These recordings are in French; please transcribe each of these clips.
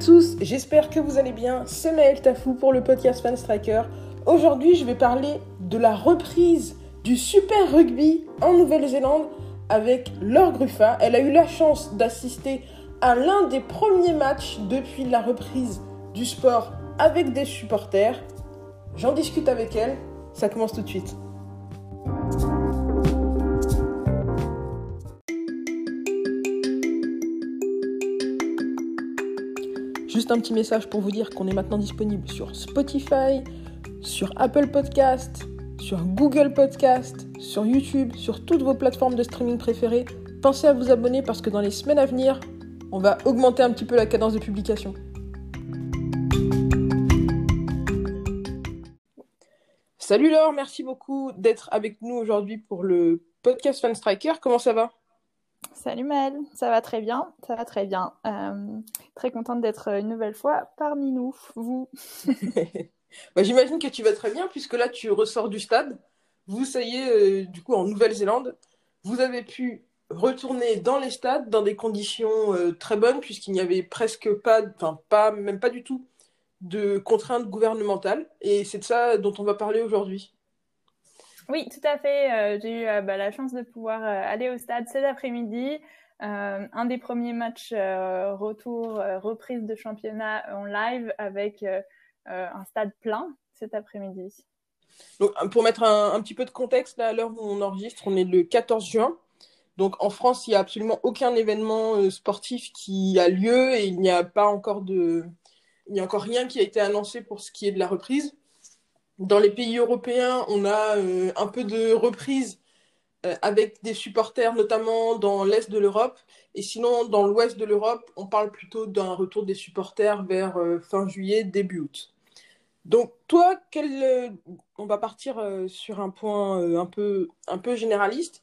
Tous, j'espère que vous allez bien. C'est Maël Tafou pour le podcast Fan Striker. Aujourd'hui, je vais parler de la reprise du Super Rugby en Nouvelle-Zélande avec Laure Gruffa. Elle a eu la chance d'assister à l'un des premiers matchs depuis la reprise du sport avec des supporters. J'en discute avec elle. Ça commence tout de suite. Un petit message pour vous dire qu'on est maintenant disponible sur Spotify, sur Apple Podcast, sur Google Podcast, sur YouTube, sur toutes vos plateformes de streaming préférées. Pensez à vous abonner parce que dans les semaines à venir, on va augmenter un petit peu la cadence de publication. Salut Laure, merci beaucoup d'être avec nous aujourd'hui pour le podcast Fan Striker. Comment ça va? Salut Mel, ça va très bien, ça va très bien. Euh, très contente d'être une nouvelle fois parmi nous, vous. bah, J'imagine que tu vas très bien puisque là tu ressors du stade. Vous, ça y est, euh, du coup en Nouvelle-Zélande, vous avez pu retourner dans les stades dans des conditions euh, très bonnes puisqu'il n'y avait presque pas, enfin pas, même pas du tout de contraintes gouvernementales. Et c'est de ça dont on va parler aujourd'hui. Oui, tout à fait. Euh, j'ai eu euh, bah, la chance de pouvoir euh, aller au stade cet après-midi. un des premiers matchs retour, reprise de championnat en live avec un stade plein cet après-midi. Pour mettre un, petit peu de contexte, là, à l'heure où on enregistre, on est le 14 juin. Donc en France, il n'y a absolument aucun événement sportif qui a lieu et il n'y a pas encore de, il n'y a encore rien qui a été annoncé pour ce qui est de la reprise. Dans les pays européens, on a euh, un peu de reprise euh, avec des supporters, notamment dans l'est de l'Europe. Et sinon, dans l'ouest de l'Europe, on parle plutôt d'un retour des supporters vers euh, fin juillet, début août. Donc, toi, on va partir sur un point un, peu, un peu généraliste.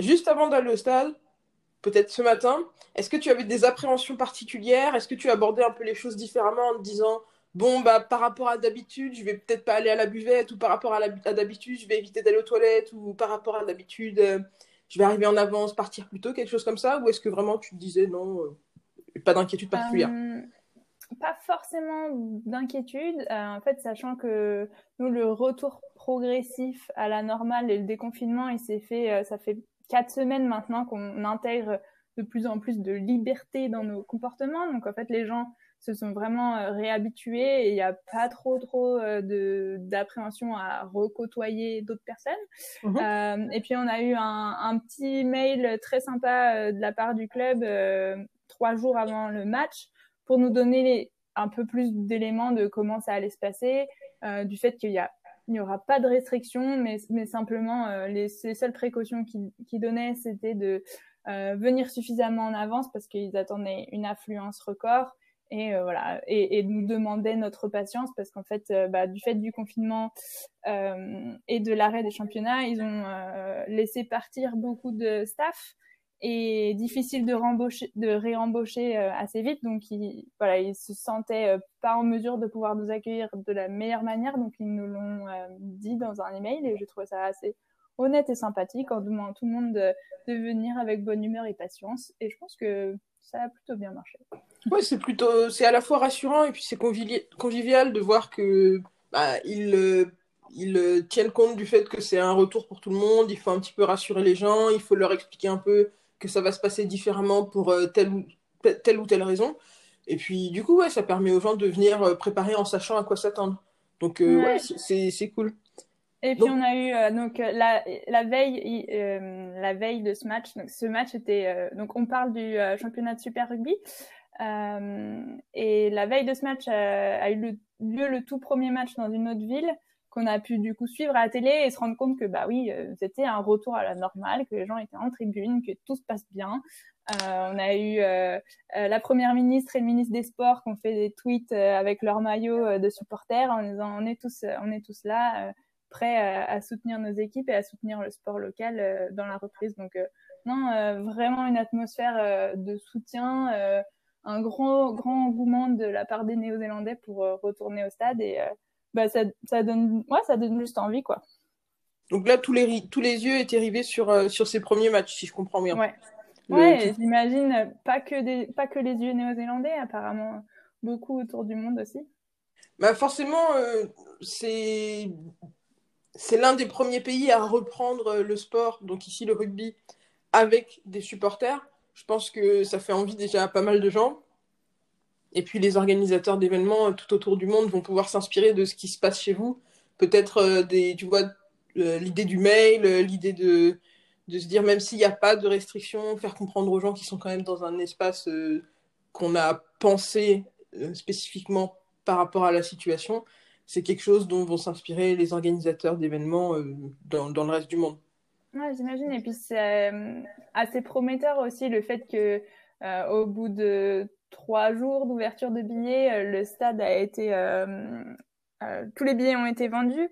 Juste avant d'aller au stade, peut-être ce matin, est-ce que tu avais des appréhensions particulières? Est-ce que tu abordais un peu les choses différemment en te disant bon, bah, par rapport à d'habitude, je vais peut-être pas aller à la buvette, ou par rapport à, d'habitude, je vais éviter d'aller aux toilettes, ou par rapport à d'habitude, euh, je vais arriver en avance, partir plus tôt, quelque chose comme ça Ou est-ce que vraiment tu te disais non, euh, pas d'inquiétude particulière? Euh, Pas forcément d'inquiétude, en fait, sachant que nous, le retour progressif à la normale et le déconfinement, il s'est fait, ça fait quatre semaines maintenant qu'on intègre de plus en plus de liberté dans nos comportements. Donc en fait, les gens se sont vraiment euh, réhabitués et il n'y a pas trop trop euh, de d'appréhension à recôtoyer d'autres personnes. Mhm. Euh, et puis on a eu un, un, petit mail très sympa de la part du club trois jours avant le match pour nous donner les, un peu plus d'éléments de comment ça allait se passer, du fait qu'il y a il n'y aura pas de restrictions, mais, mais simplement les, les, seules précautions qu'ils qui donnaient, c'était de venir suffisamment en avance parce qu'ils attendaient une affluence record et euh, voilà. Et, nous demandait notre patience parce qu'en fait euh, bah, du fait du confinement euh, et de l'arrêt des championnats ils ont laissé partir beaucoup de staff et difficile de, de réembaucher assez vite. Donc ils, voilà ils se sentaient pas en mesure de pouvoir nous accueillir de la meilleure manière. Donc ils nous l'ont dit dans un email et je trouve ça assez honnête et sympathique en demandant tout le monde de, de venir avec bonne humeur et patience. Et je pense que ça a plutôt bien marché. Ouais, c'est plutôt, c'est à la fois rassurant et puis c'est convivial de voir que bah, ils, euh, ils euh, tiennent compte du fait que c'est un retour pour tout le monde. Il faut un petit peu rassurer les gens. Il faut leur expliquer un peu que ça va se passer différemment pour euh, telle ou telle ou telle raison. Et puis du coup, ouais, ça permet aux gens de venir préparer en sachant à quoi s'attendre. Donc ouais, c'est cool. Et puis on a eu donc la, la veille la veille de ce match. Donc ce match était donc on parle du championnat de Super Rugby. Euh, et la veille de ce match a, eu lieu le tout premier match dans une autre ville. qu'on a pu du coup suivre à la télé et se rendre compte que bah oui, c'était un retour à la normale, que les gens étaient en tribune, que tout se passe bien. on a eu la première ministre et le ministre des Sports qui ont fait des tweets avec leur maillot de supporters en disant on est tous, on est tous là, prêts à, soutenir nos équipes et à soutenir le sport local dans la reprise. Donc non, vraiment une atmosphère de soutien un grand, grand engouement de la part des Néo-Zélandais pour euh, retourner au stade et euh, bah, ça, ça, donne, ouais, ça donne juste envie, quoi. Donc là, tous les, tous les yeux étaient rivés sur, euh, sur ces premiers matchs, si je comprends bien. Ouais, ouais j'imagine pas, que des, pas que les yeux néo-zélandais, apparemment beaucoup autour du monde aussi. Bah forcément, c'est c'est l'un des premiers pays à reprendre le sport, donc ici le rugby, avec des supporters. Je pense que ça fait envie déjà à pas mal de gens. Et puis les organisateurs d'événements euh, tout autour du monde vont pouvoir s'inspirer de ce qui se passe chez vous. Peut-être euh, des, tu vois, euh, l'idée du mail, l'idée de, de se dire même s'il n'y a pas de restrictions, faire comprendre aux gens qui sont quand même dans un espace qu'on a pensé spécifiquement par rapport à la situation. C'est quelque chose dont vont s'inspirer les organisateurs d'événements dans, dans le reste du monde. Ouais, j'imagine. Et puis c'est euh, assez prometteur aussi le fait que euh, au bout de trois jours d'ouverture de billets, euh, le stade a été, tous les billets ont été vendus.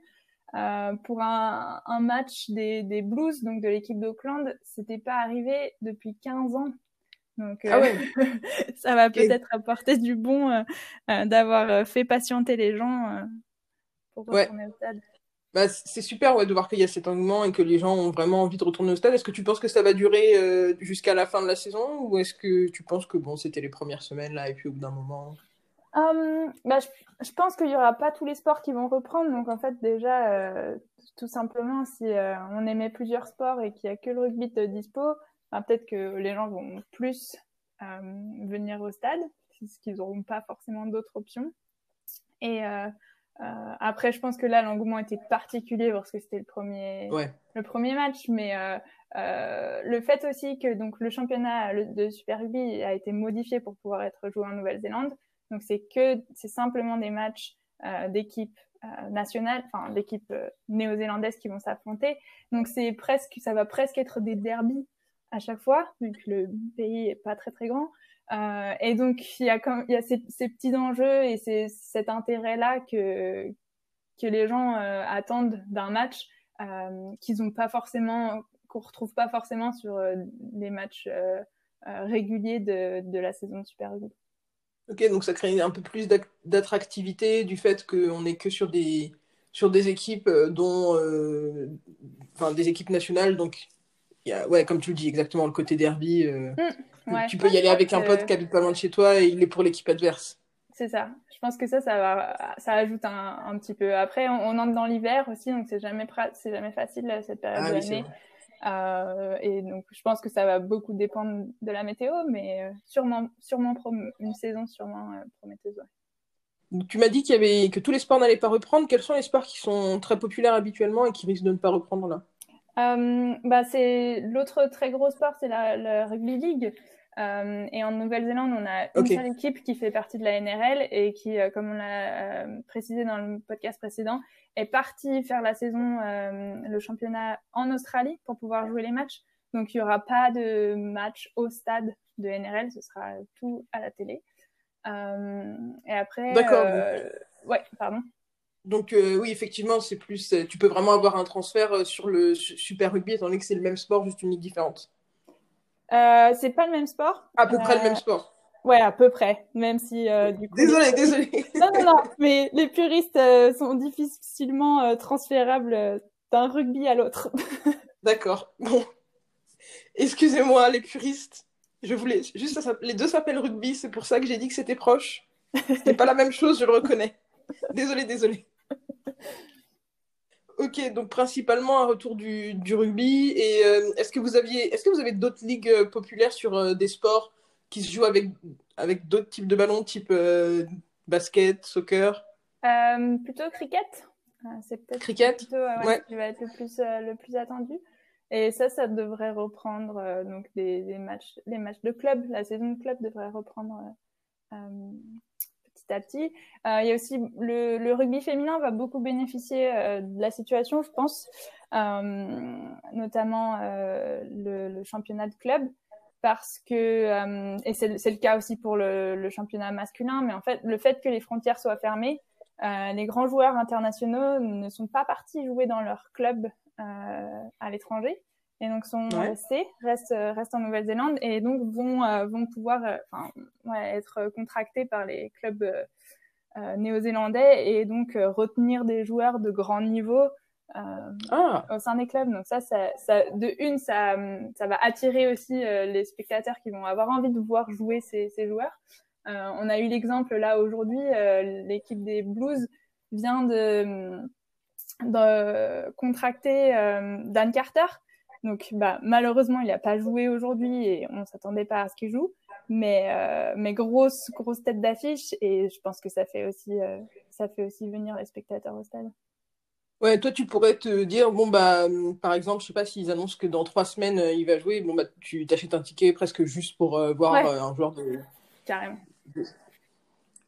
pour un, un match des, des, Blues, donc de l'équipe d'Auckland, c'était pas arrivé depuis 15 ans. Donc, ah ouais. ça va peut-être apporter du bon d'avoir fait patienter les gens pour retourner au stade. Bah, c'est super ouais, de voir qu'il y a cet engouement et que les gens ont vraiment envie de retourner au stade. Est-ce que tu penses que ça va durer euh, jusqu'à la fin de la saison ou est-ce que tu penses que bon, c'était les premières semaines là et puis au bout d'un moment? Hum, bah, je, pense qu'il n'y aura pas tous les sports qui vont reprendre. Donc en fait déjà, euh, tout simplement, si euh, on aimait plusieurs sports et qu'il n'y a que le rugby de dispo, bah, peut-être que les gens vont plus venir au stade puisqu'ils n'auront pas forcément d'autres options. Et euh, après, je pense que là, l'engouement était particulier parce que c'était le premier, le premier match, mais euh, euh, le fait aussi que donc le championnat de Super Rugby a été modifié pour pouvoir être joué en Nouvelle-Zélande. Donc c'est que c'est simplement des matchs euh, d'équipes euh, nationales, enfin d'équipes néo-zélandaises qui vont s'affronter. Donc c'est presque, ça va presque être des derbies à chaque fois, vu que le pays est pas très très grand. Euh, et donc, il y a, comme, il y a ces, ces petits enjeux et c'est cet intérêt-là que, que les gens euh, attendent d'un match euh, qu'ils n'ont pas forcément, qu'on retrouve pas forcément sur les matchs réguliers de, de la saison de Super Rugby. Ok, donc ça crée un peu plus d'attractivité du fait qu'on n'est que sur des, sur des équipes dont, enfin, des équipes nationales, donc y a, ouais, comme tu le dis, exactement le côté derby. Tu peux y aller avec un pote qui habite pas loin de chez toi et il est pour l'équipe adverse. C'est ça. Je pense que ça, ça va, ça ajoute un, un petit peu. Après, on, entre dans l'hiver aussi, donc c'est jamais, c'est jamais facile cette période ah de l'année. Euh, et donc, je pense que ça va beaucoup dépendre de la météo, mais euh, sûrement, sûrement une saison sûrement euh, prometteuse. Tu m'as dit qu'il y avait que tous les sports n'allaient pas reprendre. Quels sont les sports qui sont très populaires habituellement et qui risquent de ne pas reprendre là? Euh, bah c'est l'autre très gros sport, c'est la, la, rugby league. Euh, et en Nouvelle-Zélande, on a une seule équipe qui fait partie de la NRL et qui, euh, comme on l'a euh, précisé dans le podcast précédent, est partie faire la saison, le championnat en Australie pour pouvoir jouer les matchs. Donc il n'y aura pas de match au stade de NRL, ce sera tout à la télé. et après, d'accord. ouais, pardon. Donc oui, effectivement, c'est plus. Tu peux vraiment avoir un transfert sur le Super Rugby étant donné que c'est le même sport, juste une ligue différente. Euh, c'est pas le même sport. À peu près le même euh, sport. Ouais, à peu près. Même si euh, du coup. Désolé, désolé. non, non, non. Mais les puristes sont difficilement transférables d'un rugby à l'autre. D'accord. Bon. Excusez-moi, les puristes. Je voulais juste les deux s'appellent rugby, c'est pour ça que j'ai dit que c'était proche. C'est pas la même chose, je le reconnais. Désolé, désolé. Ok, donc principalement un retour du, du rugby. Et euh, est-ce que vous aviez, est-ce que vous avez d'autres ligues euh, populaires sur euh, des sports qui se jouent avec avec d'autres types de ballons, type basket, soccer? Plutôt cricket. C'est peut-être cricket? Plutôt, ouais, qui va être le plus le plus attendu. Et ça, ça devrait reprendre donc des, des, matchs, les matchs de club. La saison de club devrait reprendre petit petit. il y a aussi le, rugby féminin va beaucoup bénéficier de la situation, je pense, notamment le, championnat de club parce que et c'est le cas aussi pour le, championnat masculin, mais en fait le fait que les frontières soient fermées, les grands joueurs internationaux ne sont pas partis jouer dans leur club à l'étranger et donc sont restés, restent, restent en Nouvelle-Zélande et donc vont, euh, vont pouvoir euh, enfin, ouais, être contractés par les clubs euh, néo-zélandais et donc retenir des joueurs de grand niveau ah. au sein des clubs. Donc ça, ça, ça, de une, ça, ça va attirer aussi les spectateurs qui vont avoir envie de voir jouer ces, ces joueurs. on a eu l'exemple là aujourd'hui, l'équipe des Blues vient de, de contracter Dan Carter, donc, bah, malheureusement, il n'a pas joué aujourd'hui et on s'attendait pas à ce qu'il joue. Mais, euh, mais grosse, grosse tête d'affiche et je pense que ça fait aussi, euh, ça fait aussi venir les spectateurs au stade. Ouais, toi, tu pourrais te dire, bon, bah, par exemple, je sais pas s'ils annoncent que dans trois semaines, euh, il va jouer, bon, bah, tu t'achètes un ticket presque juste pour voir un joueur de. Carrément.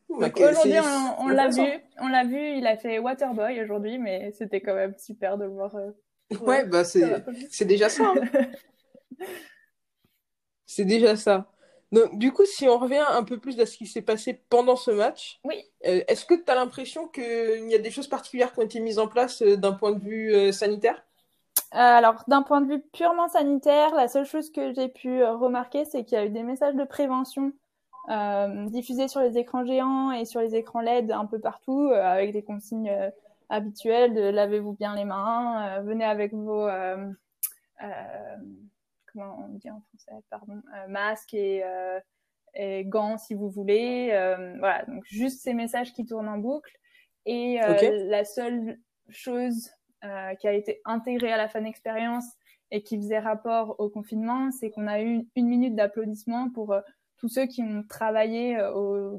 aujourd'hui, on, on l'a vu, on l'a vu, il a fait Waterboy aujourd'hui, mais c'était quand même super de le voir Ouais, bah c'est déjà ça. Hein. c'est déjà ça. Donc, du coup, si on revient un peu plus à ce qui s'est passé pendant ce match, oui. Euh, est-ce que tu as l'impression qu'il y a des choses particulières qui ont été mises en place euh, d'un point de vue euh, sanitaire? Alors, d'un point de vue purement sanitaire, la seule chose que j'ai pu remarquer, c'est qu'il y a eu des messages de prévention diffusés sur les écrans géants et sur les écrans LED un peu partout, avec des consignes habituel de lavez-vous bien les mains, euh, venez avec vos euh, euh, comment on dit en français, pardon, masques et, et, gants si vous voulez. voilà, donc juste ces messages qui tournent en boucle. Et la seule chose qui a été intégrée à la fan expérience et qui faisait rapport au confinement, c'est qu'on a eu une minute d'applaudissement pour tous ceux qui ont travaillé,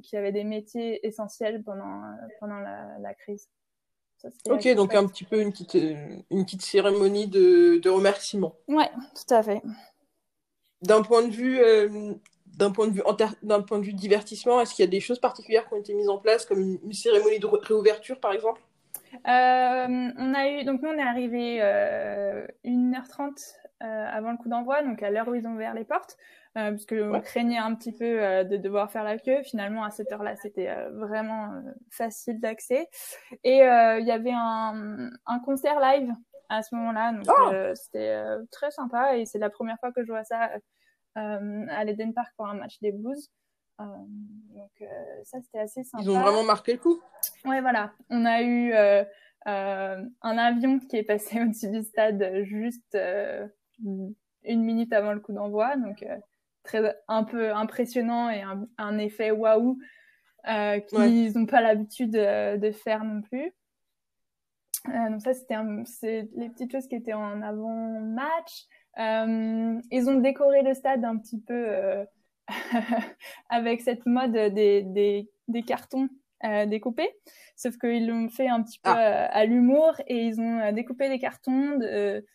qui avaient des métiers essentiels pendant, pendant la crise ok, donc un petit peu une petite, une petite cérémonie de, de remerciement. Ouais, tout à fait. D'un point de vue, euh, d'un point de vue d'un point de vue divertissement, est-ce qu'il y a des choses particulières qui ont été mises en place, comme une, cérémonie de réouverture, par exemple? Euh, On a eu, donc nous on est arrivé euh, 1h30 euh, avant le coup d'envoi, donc à l'heure où ils ont ouvert les portes euh, parce que on craignait un petit peu euh, de devoir faire la queue. Finalement, à cette heure-là, c'était euh, vraiment euh, facile d'accès. Et il y avait un, un, concert live à ce moment-là, donc oh c'était très sympa. Et c'est la première fois que je vois ça à l'Eden Park pour un match des Blues. donc ça, c'était assez sympa. Ils ont vraiment marqué le coup. Ouais, voilà. On a eu un avion qui est passé au-dessus du stade juste une minute avant le coup d'envoi. Donc, très un peu impressionnant et un, un effet waouh euh, qu'ils n'ont pas l'habitude euh, de, faire non plus. Euh, donc ça, c'était les petites choses qui étaient en avant-match. Euh, ils ont décoré le stade un petit peu euh, avec cette mode des, des, des cartons découpés, sauf qu'ils l'ont fait un petit peu ah. à l'humour et ils ont découpé des cartons de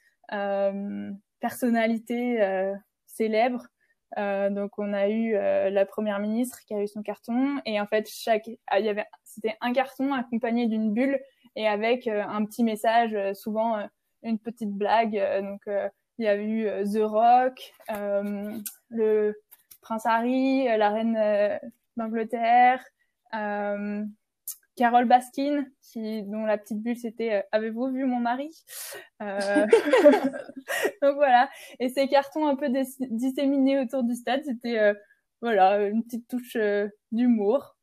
personnalités célèbres euh, donc on a eu euh, la première ministre qui a eu son carton et en fait chaque ah, il y avait c'était un carton accompagné d'une bulle et avec euh, un petit message souvent une petite blague donc il y a eu The Rock le prince Harry la reine d'Angleterre Carole Baskin, qui, dont la petite bulle c'était euh, Avez-vous vu mon mari? Euh... Donc voilà. Et ces cartons un peu disséminés autour du stade, c'était euh, voilà une petite touche euh, d'humour.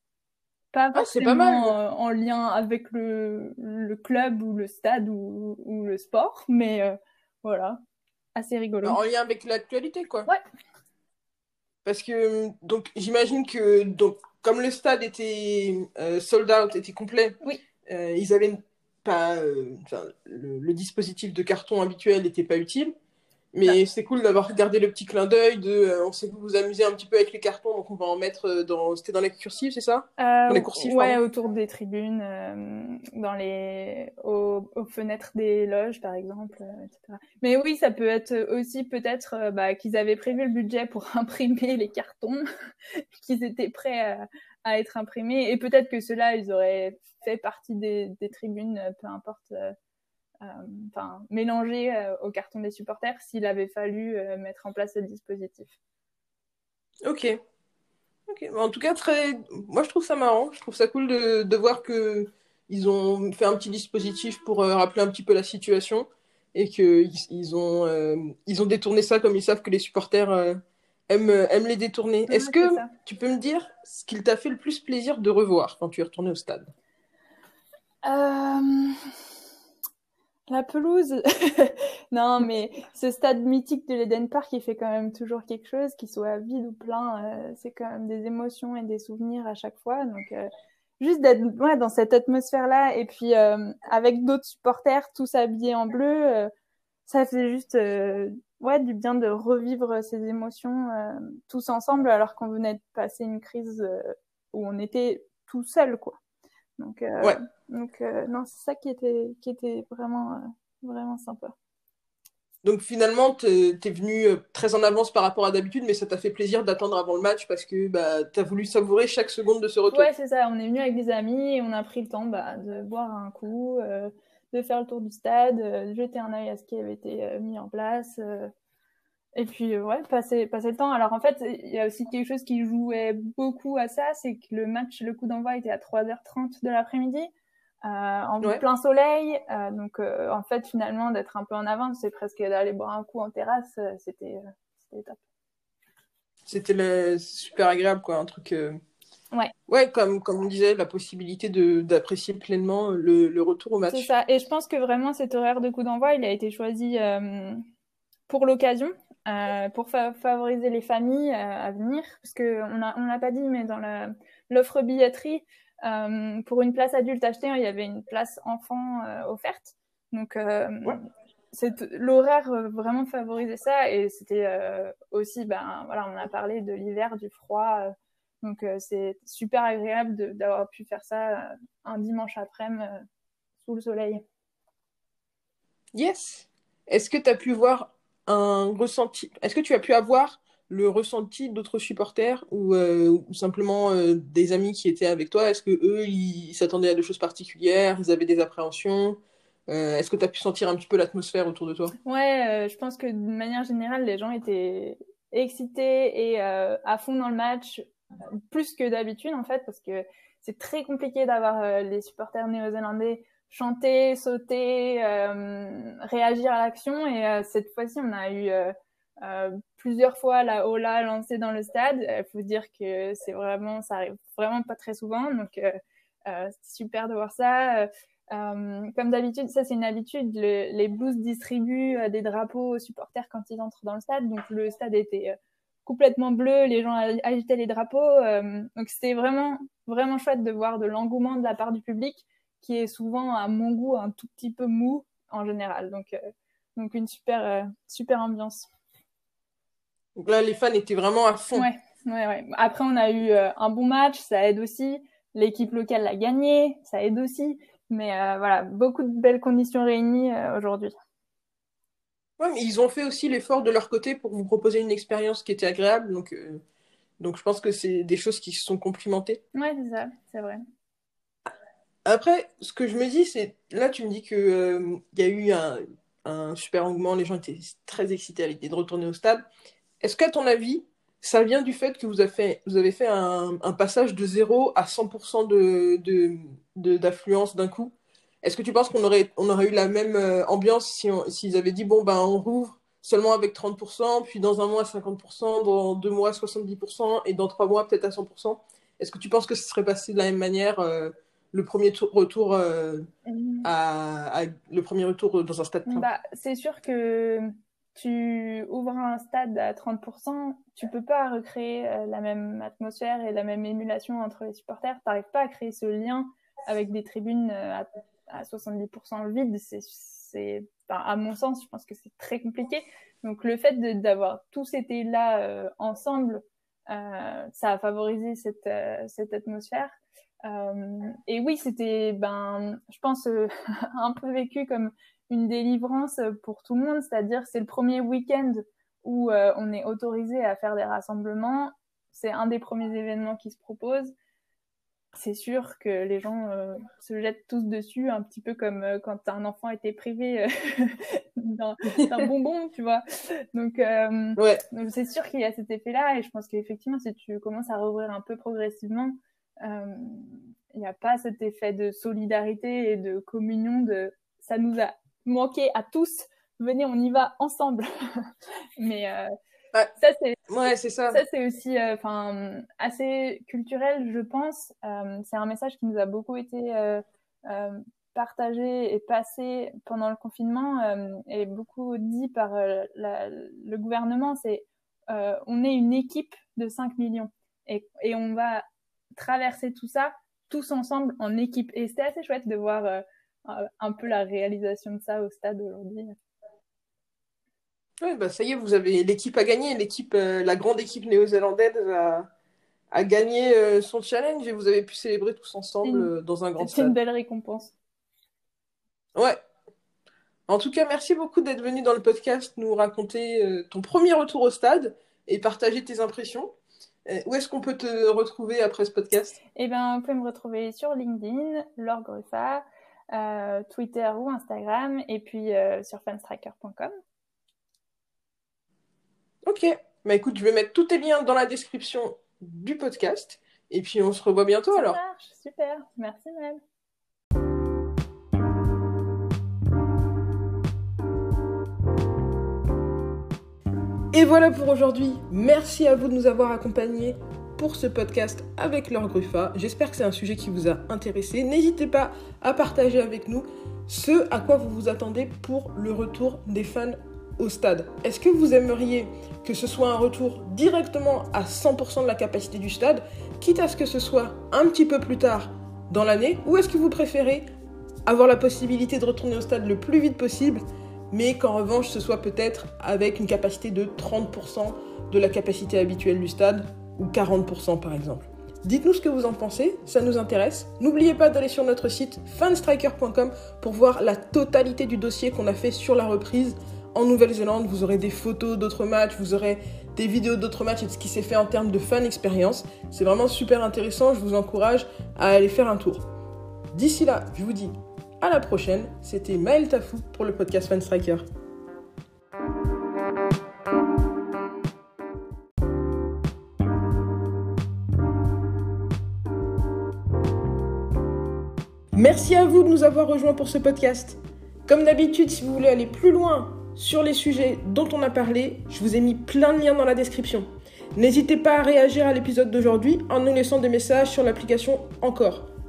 Pas ah, forcément pas en lien avec le, le, club ou le stade ou, ou le sport, mais voilà, assez rigolo. En lien avec l'actualité, quoi. Ouais. Parce que donc j'imagine que donc comme le stade était euh, sold out, était complet, oui. Euh, ils avaient pas, euh, le, dispositif de carton habituel n'était pas utile. Mais c'est cool d'avoir gardé le petit clin d'œil de on sait que vous vous amusez un petit peu avec les cartons, donc on va en mettre dans. C'était dans les cursives, c'est ça? Dans les coursives Ouais, autour des tribunes, dans les. Aux, fenêtres des loges, par exemple, etc. Mais oui, ça peut être aussi peut-être bah, qu'ils avaient prévu le budget pour imprimer les cartons, qu'ils étaient prêts à à être imprimés. Et peut-être que ceux-là, ils auraient fait partie des, des tribunes, peu importe, enfin, mélangés au carton des supporters s'il avait fallu mettre en place ce dispositif. Ok. ok. En tout cas, très. Moi, je trouve ça marrant. Je trouve ça cool de, de voir que ils ont fait un petit dispositif pour rappeler un petit peu la situation et qu'ils ils ont, euh, ils ont détourné ça comme ils savent que les supporters euh, aiment, aiment les détourner. Est-ce que tu peux me dire ce qu'il t'a fait le plus plaisir de revoir quand tu es retourné au stade? Euh, La pelouse. non, mais ce stade mythique de l'Eden Park, il fait quand même toujours quelque chose, qu'il soit vide ou plein, c'est quand même des émotions et des souvenirs à chaque fois. Donc, juste d'être ouais, dans cette atmosphère-là et puis euh, avec d'autres supporters, tous habillés en bleu, euh, ça fait juste euh, ouais, du bien de revivre ces émotions tous ensemble alors qu'on venait de passer une crise où on était tout seul quoi. Donc, ouais. donc non, c'est ça qui était, qui était vraiment, vraiment sympa. Donc finalement, tu es, venu euh, très en avance par rapport à d'habitude, mais ça t'a fait plaisir d'attendre avant le match parce que bah, tu as voulu savourer chaque seconde de ce retour. Ouais, c'est ça. On est venu avec des amis et on a pris le temps bah, de boire un coup, euh, de faire le tour du stade, euh, de jeter un œil à ce qui avait été mis en place. Et puis, ouais, passer, passer le temps. Alors en fait, il y a aussi quelque chose qui jouait beaucoup à ça, c'est que le match, le coup d'envoi était à 3h30 de l'après-midi. Euh, en plein soleil. Euh, donc, euh, en fait, finalement, d'être un peu en avance, c'est presque d'aller boire un coup en terrasse. C'était top. C'était super agréable, quoi. Un truc. Ouais. Ouais, comme, comme on disait, la possibilité d'apprécier pleinement le, le, retour au match. C'est ça. Et je pense que vraiment, cet horaire de coup d'envoi, il a été choisi pour l'occasion, pour favoriser les familles à venir. Parce qu'on n'a on l'a pas dit, mais dans l'offre billetterie, euh, pour une place adulte achetée, il y avait une place enfant euh, offerte. Donc, euh, l'horaire vraiment favorisait ça. Et c'était aussi, ben, voilà, on a parlé de l'hiver, du froid. donc, c'est super agréable d'avoir pu faire ça un dimanche après-midi sous le soleil. Yes. Est-ce que tu as pu voir un ressenti. Est-ce que tu as pu avoir le ressenti d'autres supporters ou, euh, simplement euh, des amis qui étaient avec toi? Est-ce que eux ils s'attendaient à des choses particulières Ils avaient des appréhensions? Euh, Est-ce que tu as pu sentir un petit peu l'atmosphère autour de toi? Ouais, je pense que de manière générale, les gens étaient excités et à fond dans le match, plus que d'habitude en fait, parce que c'est très compliqué d'avoir les supporters néo-zélandais chanter, sauter, réagir à l'action. Et cette fois-ci, on a eu euh, plusieurs fois la Ola lancée dans le stade. Il faut dire que c'est vraiment, ça arrive vraiment pas très souvent, donc euh, euh super de voir ça. Euh, comme d'habitude, ça c'est une habitude, les Blues distribuent des drapeaux aux supporters quand ils entrent dans le stade, donc le stade était complètement bleu, les gens agitaient les drapeaux, donc c'était vraiment vraiment chouette de voir de l'engouement de la part du public qui est souvent à mon goût un tout petit peu mou en général, donc donc une super super ambiance. Donc là, les fans étaient vraiment à fond. Ouais, ouais, ouais. Après, on a eu euh, un bon match, ça aide aussi. L'équipe locale l'a gagné, ça aide aussi. Mais euh, voilà, beaucoup de belles conditions réunies euh, aujourd'hui. Ouais, mais ils ont fait aussi l'effort de leur côté pour vous proposer une expérience qui était agréable. Donc, donc je pense que c'est des choses qui se sont complimentées. Ouais, c'est ça, c'est vrai. Après, ce que je me dis, c'est là, tu me dis qu'il il y a eu un, super engouement, les gens étaient très excités à l'idée de retourner au stade. Est-ce qu'à ton avis, ça vient du fait que vous avez fait, un, passage de 0 à 100% de, d'affluence d'un coup? Est-ce que tu penses qu'on aurait, on aurait eu la même euh, ambiance si s'ils avaient dit, bon, ben, on rouvre seulement avec 30%, puis dans un mois 50%, dans deux mois 70%, et dans trois mois peut-être à 100% Est-ce que tu penses que ce serait passé de la même manière euh, le premier retour euh, mmh. à, le premier retour dans un stade plein bah, C'est sûr que tu ouvres un stade à 30%, tu peux pas recréer euh, la même atmosphère et la même émulation entre les supporters. Tu n'arrives pas à créer ce lien avec des tribunes euh, à, 70% vides. C'est, à mon sens, je pense que c'est très compliqué. Donc le fait d'avoir tous été là ensemble, ça a favorisé cette, cette atmosphère. Et oui, c'était, ben, je pense, un peu vécu comme une délivrance pour tout le monde, c'est-à-dire c'est le premier week-end où euh, on est autorisé à faire des rassemblements. C'est un des premiers événements qui se proposent. c'est sûr que les gens euh, se jettent tous dessus, un petit peu comme euh, quand un enfant était privé euh, d'un bonbon, tu vois. Donc, ouais. donc c'est sûr qu'il y a cet effet-là, et je pense qu'effectivement, si tu commences à rouvrir un peu progressivement, il n'y a pas cet effet de solidarité et de communion. De ça nous a manqué à tous. Venez, on y va ensemble. Mais ça c'est ouais, ça. Ça c'est aussi euh, enfin assez culturel, je pense. Euh, c'est un message qui nous a beaucoup été euh, partagé et passé pendant le confinement et beaucoup dit par le gouvernement. C'est on est une équipe de 5 millions et, et on va traverser tout ça tous ensemble en équipe. Et c'était assez chouette de voir un peu la réalisation de ça au stade aujourd'hui. Oui, bah ça y est, vous avez l'équipe a gagné. L'équipe, euh, la grande équipe néo-zélandaise a, a gagné euh, son challenge et vous avez pu célébrer tous ensemble euh, dans un grand stade. C'est une belle récompense. Ouais. En tout cas, merci beaucoup d'être venu dans le podcast nous raconter ton premier retour au stade et partager tes impressions. Où est-ce qu'on peut te retrouver après ce podcast? Eh bien, vous pouvez me retrouver sur LinkedIn, Laure Gruffa, Twitter ou Instagram, et puis sur fanstriker.com. Ok. Bah écoute, je vais mettre tous tes liens dans la description du podcast. Et puis on se revoit bientôt Ça alors. Marche, super. Merci même. Et voilà pour aujourd'hui. Merci à vous de nous avoir accompagnés pour ce podcast avec Laure Gruffa. J'espère que c'est un sujet qui vous a intéressé. N'hésitez pas à partager avec nous ce à quoi vous vous attendez pour le retour des fans au stade. Est-ce que vous aimeriez que ce soit un retour directement à 100% de la capacité du stade, quitte à ce que ce soit un petit peu plus tard dans l'année, ou est-ce que vous préférez avoir la possibilité de retourner au stade le plus vite possible, mais qu'en revanche ce soit peut-être avec une capacité de 30% de la capacité habituelle du stade, ou 40% par exemple Dites-nous ce que vous en pensez, ça nous intéresse. N'oubliez pas d'aller sur notre site fanstriker.com pour voir la totalité du dossier qu'on a fait sur la reprise en Nouvelle-Zélande, vous aurez des photos d'autres matchs, vous aurez des vidéos d'autres matchs et de ce qui s'est fait en termes de fan expérience. C'est vraiment super intéressant, je vous encourage à aller faire un tour. D'ici là, je vous dis à la prochaine. C'était Maël Tafou pour le podcast Fan Striker. Merci à vous de nous avoir rejoints pour ce podcast. Comme d'habitude, si vous voulez aller plus loin sur les sujets dont on a parlé, je vous ai mis plein de liens dans la description. N'hésitez pas à réagir à l'épisode d'aujourd'hui en nous laissant des messages sur l'application Encore.